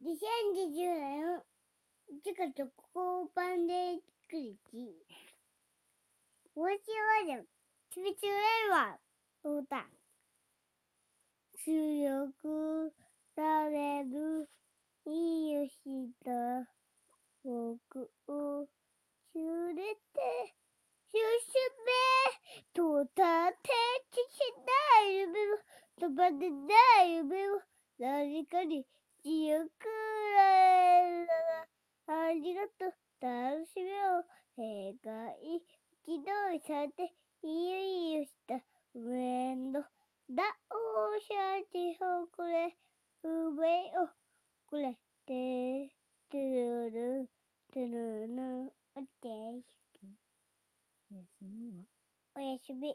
2020年1月後半で来る日。おしはで、つびつれは、そうだ？強くされる、いいよした、僕を、連れて、進め、とたて、ちしない夢を、飛ばでない夢を、何かに、強くられるありがとう、楽しみを、世界、機動されて、いよいよした、面倒だ、おしゃちほくれ、上を、くれ、て、てるる、てるる、おて、休みは？おやすみ。